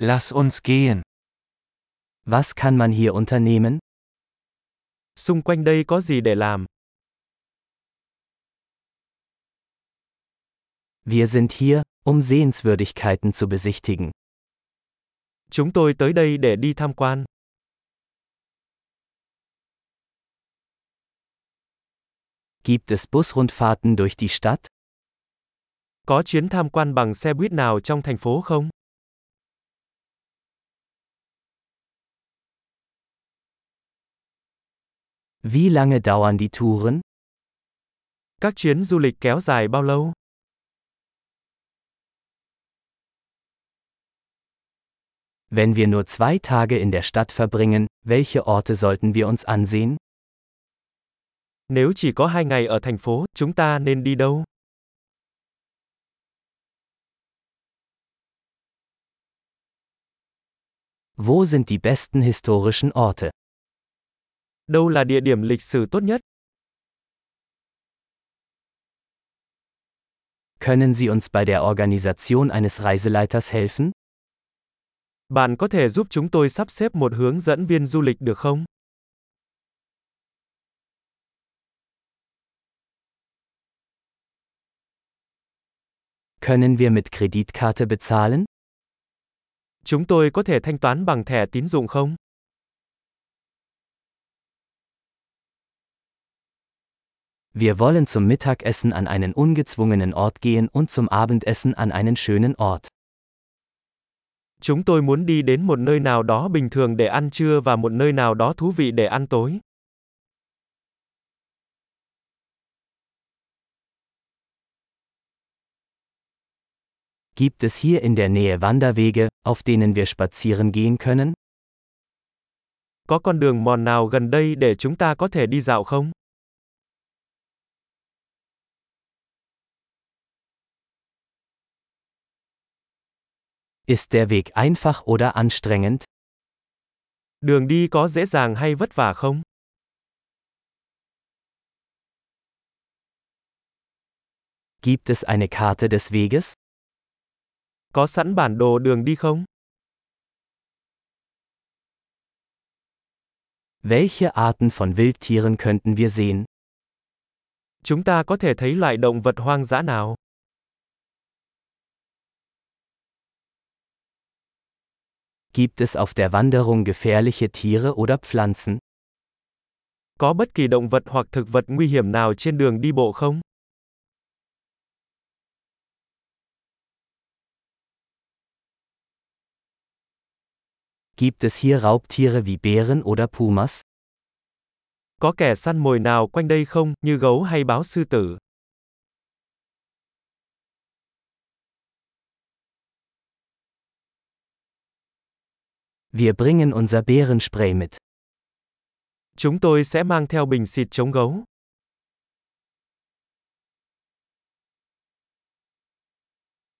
Lass uns gehen. Was kann man hier unternehmen? Xung quanh đây có gì để làm? Wir sind hier, um Sehenswürdigkeiten zu besichtigen. Chúng tôi tới đây để đi tham quan. Gibt es Busrundfahrten durch die Stadt? Có chuyến tham quan bằng xe buýt nào trong thành phố không? Wie lange dauern die Touren? Các chuyến du lịch kéo dài bao lâu? Wenn wir nur zwei Tage in der Stadt verbringen, welche Orte sollten wir uns ansehen? Nếu chỉ có hai ngày ở thành phố, chúng ta nên đi đâu? Wo sind die besten historischen Orte? Đâu là địa điểm lịch sử tốt nhất? Können Sie uns bei der Organisation eines Reiseleiters helfen? Bạn có thể giúp chúng tôi sắp xếp một hướng dẫn viên du lịch được không? Können wir mit Kreditkarte bezahlen? Chúng tôi có thể thanh toán bằng thẻ tín dụng không? Wir wollen zum Mittagessen an einen ungezwungenen Ort gehen und zum Abendessen an einen schönen Ort. Chúng tôi muốn đi đến một nơi nào đó bình thường để ăn trưa và một nơi nào đó thú vị để ăn tối. Gibt es hier in der Nähe Wanderwege, auf denen wir spazieren gehen können? Có con đường mòn nào gần đây để chúng ta có thể đi dạo không? Ist der Weg einfach oder anstrengend? Đường đi có dễ dàng hay vất vả không? Gibt es eine Karte des Weges? Có sẵn bản đồ đường đi không? Welche Arten von Wildtieren könnten wir sehen? Chúng ta có thể thấy loại động vật hoang dã nào? Gibt es auf der Wanderung gefährliche Tiere oder Pflanzen? Có bất kỳ động vật hoặc thực vật nguy hiểm nào trên đường đi bộ không? Gibt es hier Raubtiere wie Bären oder Pumas? Có kẻ săn mồi nào quanh đây không, như gấu hay báo sư tử? Wir bringen unser Bärenspray mit. Chúng tôi sẽ mang theo bình xịt chống gấu.